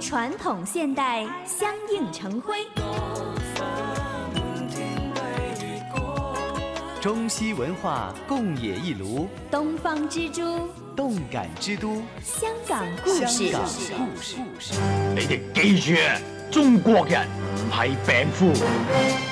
传统现代相映成辉，中西文化共冶一炉，东方之珠，动感之都，香港故事。香港故事。你哋記住啊，中國人唔係病夫。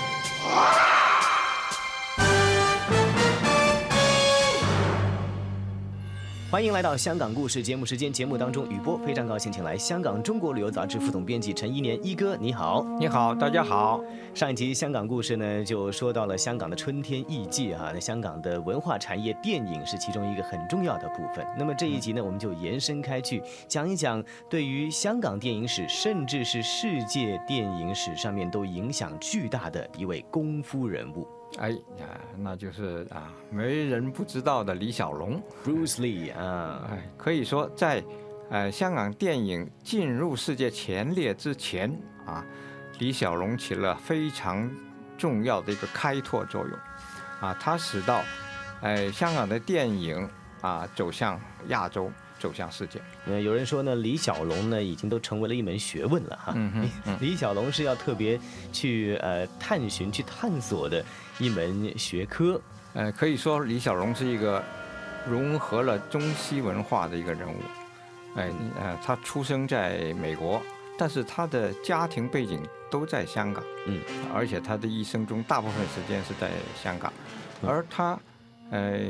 欢迎来到香港故事节目时间。节目当中，雨波非常高兴请来香港中国旅游杂志副总编辑陈一年一哥，你好。你好，大家好。上一集香港故事呢，就说到了香港的春天艺伎啊，那香港的文化产业，电影是其中一个很重要的部分。那么这一集呢，我们就延伸开去讲一讲，对于香港电影史，甚至是世界电影史上面都影响巨大的一位功夫人物。哎呀，那就是啊，没人不知道的李小龙，Bruce Lee 啊，哎，可以说在，呃，香港电影进入世界前列之前啊，李小龙起了非常重要的一个开拓作用，啊，他使到，哎，香港的电影啊走向亚洲。走向世界。呃，有人说呢，李小龙呢已经都成为了一门学问了哈。嗯李小龙是要特别去呃探寻、去探索的一门学科。呃，可以说李小龙是一个融合了中西文化的一个人物。哎，呃，他出生在美国，但是他的家庭背景都在香港。嗯。而且他的一生中大部分时间是在香港，而他。呃，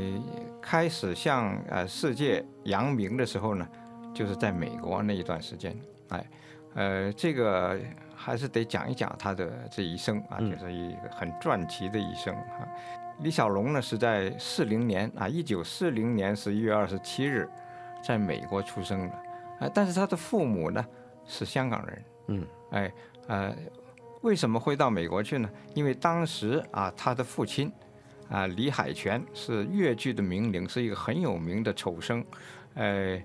开始向呃世界扬名的时候呢，就是在美国那一段时间，哎，呃，这个还是得讲一讲他的这一生啊，就是一个很传奇的一生啊。李小龙呢是在四零年啊，一九四零年十一月二十七日，在美国出生的，啊，但是他的父母呢是香港人，嗯，哎，呃，为什么会到美国去呢？因为当时啊，他的父亲。啊，李海泉是粤剧的名伶，是一个很有名的丑生。呃，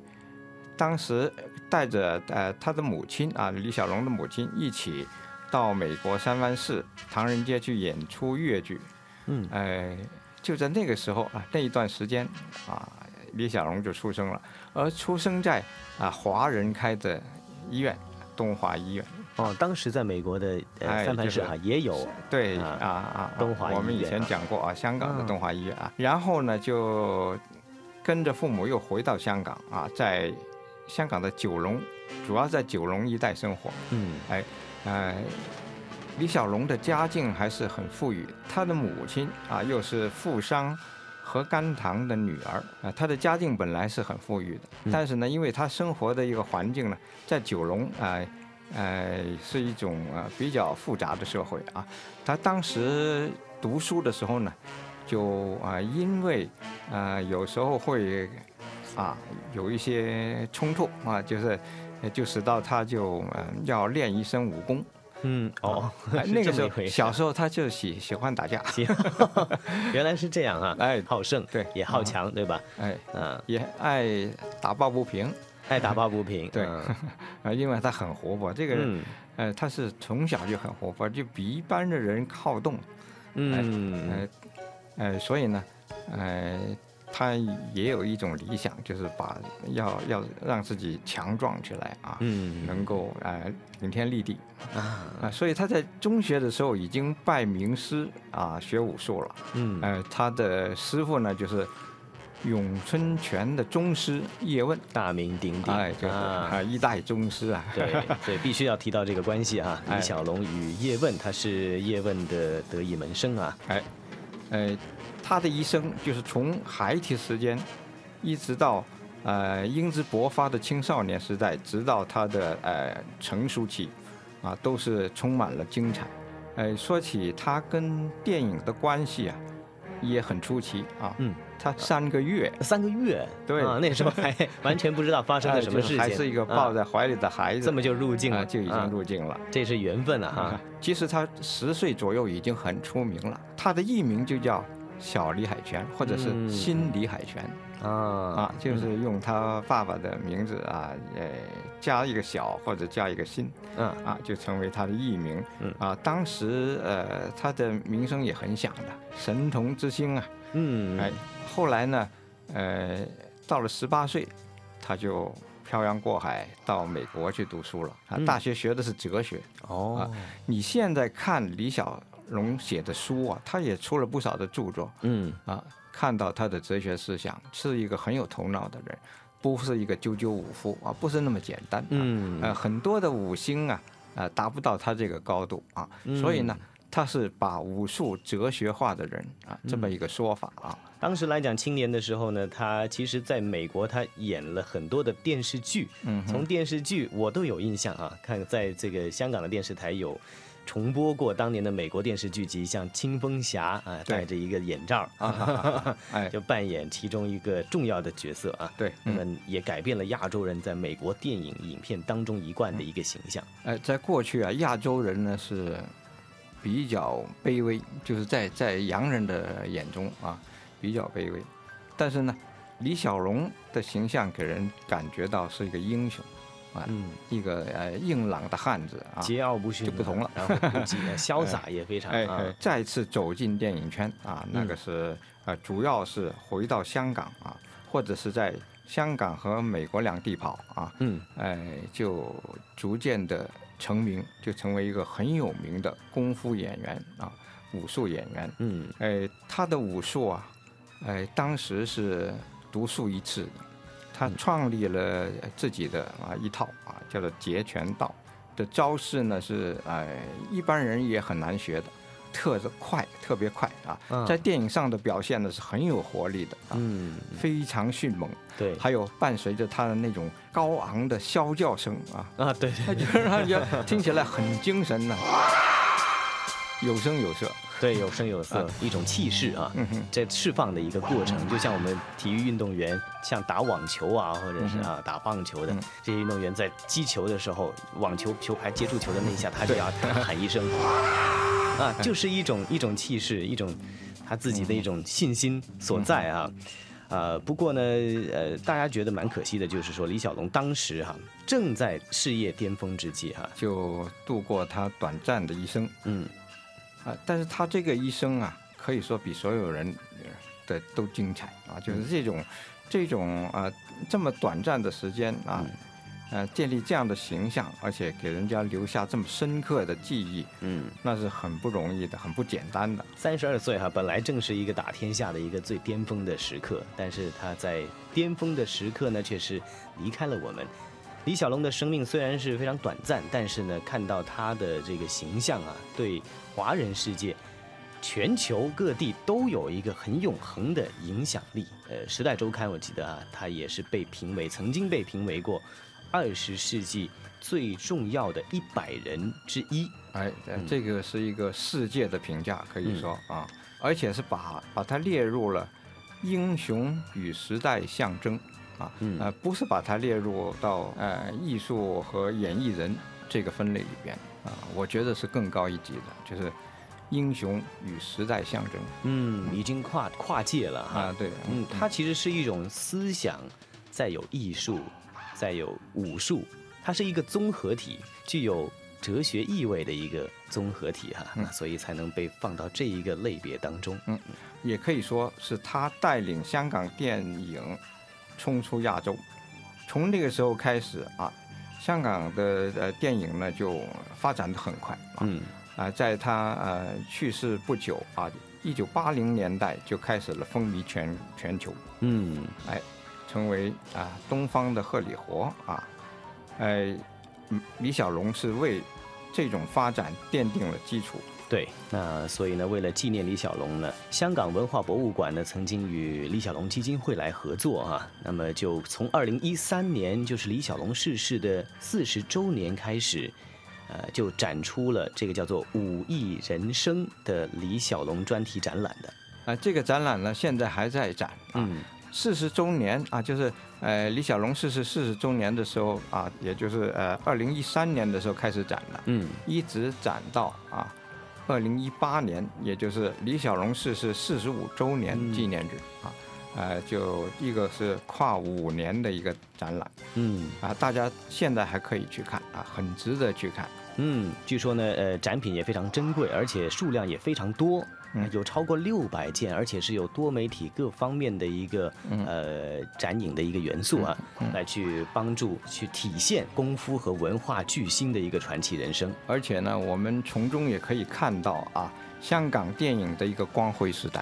当时带着呃他的母亲啊，李小龙的母亲一起到美国三藩市唐人街去演出粤剧。嗯，呃，就在那个时候啊，那一段时间啊，李小龙就出生了，而出生在啊华人开的医院——东华医院。哦，当时在美国的呃三藩市哈也有对啊啊东华医院，我们以前讲过啊，香港的东华医院啊，然后呢就跟着父母又回到香港啊，在香港的九龙，主要在九龙一带生活。嗯，哎，呃，李小龙的家境还是很富裕，他的母亲啊又是富商何甘棠的女儿啊，她的家境本来是很富裕的，但是呢，因为她生活的一个环境呢，在九龙啊。呃，是一种呃比较复杂的社会啊。她当时读书的时候呢，就啊因为啊有时候会啊有一些冲突啊，就是就使到她就嗯要练一身武功。嗯哦，那个时候小时候他就喜喜欢打架。原来是这样啊！哎，好胜对，也好强对吧？哎，嗯，也爱打抱不平。爱打抱不平，对，啊，因为他很活泼，这个人，呃，他是从小就很活泼，就比一般的人好动，嗯，呃，呃，所以呢，呃，他也有一种理想，就是把要要让自己强壮起来啊，嗯，能够呃顶天立地。啊，啊，所以他在中学的时候已经拜名师啊学武术了，嗯，呃，他的师傅呢就是。咏春拳的宗师叶问，大名鼎鼎，哎，啊，一代宗师。啊，对，所以必须要提到这个关系啊。李小龙与叶问，他是叶问的得意门生啊。哎，呃，他的一生就是从孩提时间，一直到呃英姿勃发的青少年时代，直到他的呃成熟期，啊，都是充满了精彩。呃，说起他跟电影的关系啊，也很出奇啊。嗯。他三个月，三个月，对。啊，那时候还 完全不知道发生了什么事情，还是一个抱在怀里的孩子，这么就入境了，就已经入境了，这是缘分了哈。其实他十岁左右已经很出名了，他的艺名就叫小李海泉，或者是新李海泉。啊啊，就是用他爸爸的名字啊，呃，加一个小或者加一个新，嗯啊，就成为他的艺名。嗯啊，当时呃，他的名声也很响的，神童之星啊。嗯，哎，后来呢，呃，到了十八岁他就漂洋过海到美国去读书了啊，嗯大学学的是哲学。哦，你现在看李小龙写的书啊，他也出了不少的著作嗯啊，看到他的哲学思想，是一个很有头脑的人，不是一个九九五夫啊，不是那么简单、啊。嗯呃，很多的五星啊，呃，达不到他这个高度啊，所以呢，他是把武术哲学化的人啊，这么一个说法啊。当时来讲，青年的时候呢，他其实在美国他演了很多的电视剧，嗯从电视剧我都有印象啊，看在这个香港的电视台有。重播过当年的美国电视剧集，像《青蜂侠》啊，对。戴着一个眼罩，啊哎，就扮演其中一个重要的角色啊。对，那嗯，么也改变了亚洲人在美国电影影片当中一贯的一个形象。呃，在过去啊，亚洲人呢是比较卑微，就是在在洋人的眼中啊比较卑微，但是呢，李小龙的形象给人感觉到是一个英雄，啊，嗯，一个呃硬朗的汉子啊。桀骜不驯就不同了然后不羁呃潇洒也非常再次走进电影圈啊，那嗯个是呃，主要是回到香港啊，或者是在香港和美国两地跑啊，嗯哎，就逐渐的成名，就成为一个很有名的功夫演员啊，武术演员。嗯哎，他的武术啊，哎，当时是独树一帜的，他嗯。创立了自己的啊一套啊，叫做截拳道。的招式呢是哎一般人也很难学的，特别快，特别快啊，嗯在电影上的表现呢是很有活力的啊，嗯，非常迅猛，对。还有伴随着他的那种高昂的啸叫声啊，啊，对 他就让人家听起来很精神呐、有声有色。对，有声有色，一种气势啊。在释放的一个过程，就像我们体育运动员，像打网球啊，或者是嗯啊打棒球的嗯。这些运动员，在击球的时候，网球球拍接触球的那一下，他就要喊一声，啊，就是一种一种气势，一种他自己的一种信心所在啊。呃，不过呢，呃，大家觉得蛮可惜的，就是说李小龙当时哈、正在事业巅峰之际哈、就度过他短暂的一生。嗯啊，但是他这个一生啊，可以说比所有人呃的都精彩啊，就是这种这种啊这么短暂的时间啊，呃，建立这样的形象，而且给人家留下这么深刻的记忆，嗯。那是很不容易的，很不简单的。三十二岁哈，本来正是一个打天下的一个最巅峰的时刻，但是他在巅峰的时刻呢，却是离开了我们。李小龙的生命虽然是非常短暂，但是呢，看到他的这个形象啊，对华人世界、全球各地都有一个很永恒的影响力。呃，《时代周刊》我记得啊，他也是被评为曾经被评为过二十世纪最重要的一百人之一。哎，这个是一个世界的评价，可以说啊，而且是把把它列入了英雄与时代象征啊，嗯呃，不是把它列入到呃艺术和演艺人这个分类里边啊，我觉得是更高一级的，就是英雄与时代象征嗯，已经跨跨界了哈。啊，对，嗯，它其实是一种思想，再有艺术，再有武术，它是一个综合体，具有哲学意味的一个综合体哈、嗯所以才能被放到这一个类别当中。嗯也可以说是他带领香港电影冲出亚洲。从那个时候开始啊，香港的呃电影呢就发展的很快啊。嗯啊，在他呃去世不久啊，一九八零年代就开始了风靡全全球，嗯哎成为啊东方的荷里活啊。呃，嗯李小龙是为这种发展奠定了基础。对，那所以呢，为了纪念李小龙呢，香港文化博物馆呢曾经与李小龙基金会来合作哈、那么就从二零一三年，就是李小龙逝世的四十周年开始，呃，就展出了这个叫做“武艺人生”的李小龙专题展览的。啊，这个展览呢现在还在展啊。嗯四十周年啊，就是呃李小龙逝世四十周年的时候啊，也就是呃二零一三年的时候开始展的，嗯一直展到啊二零一八年，也就是李小龙逝世四十五周年嗯纪念日啊，呃就一个是跨五年的一个展览嗯啊，大家现在还可以去看啊，很值得去看。嗯，据说呢，呃，展品也非常珍贵，而且数量也非常多。嗯有超过六百件，而且是有多媒体各方面的一个嗯呃展影的一个元素啊，来去帮助去体现功夫和文化巨星的一个传奇人生。而且呢，我们从中也可以看到啊，香港电影的一个光辉时代。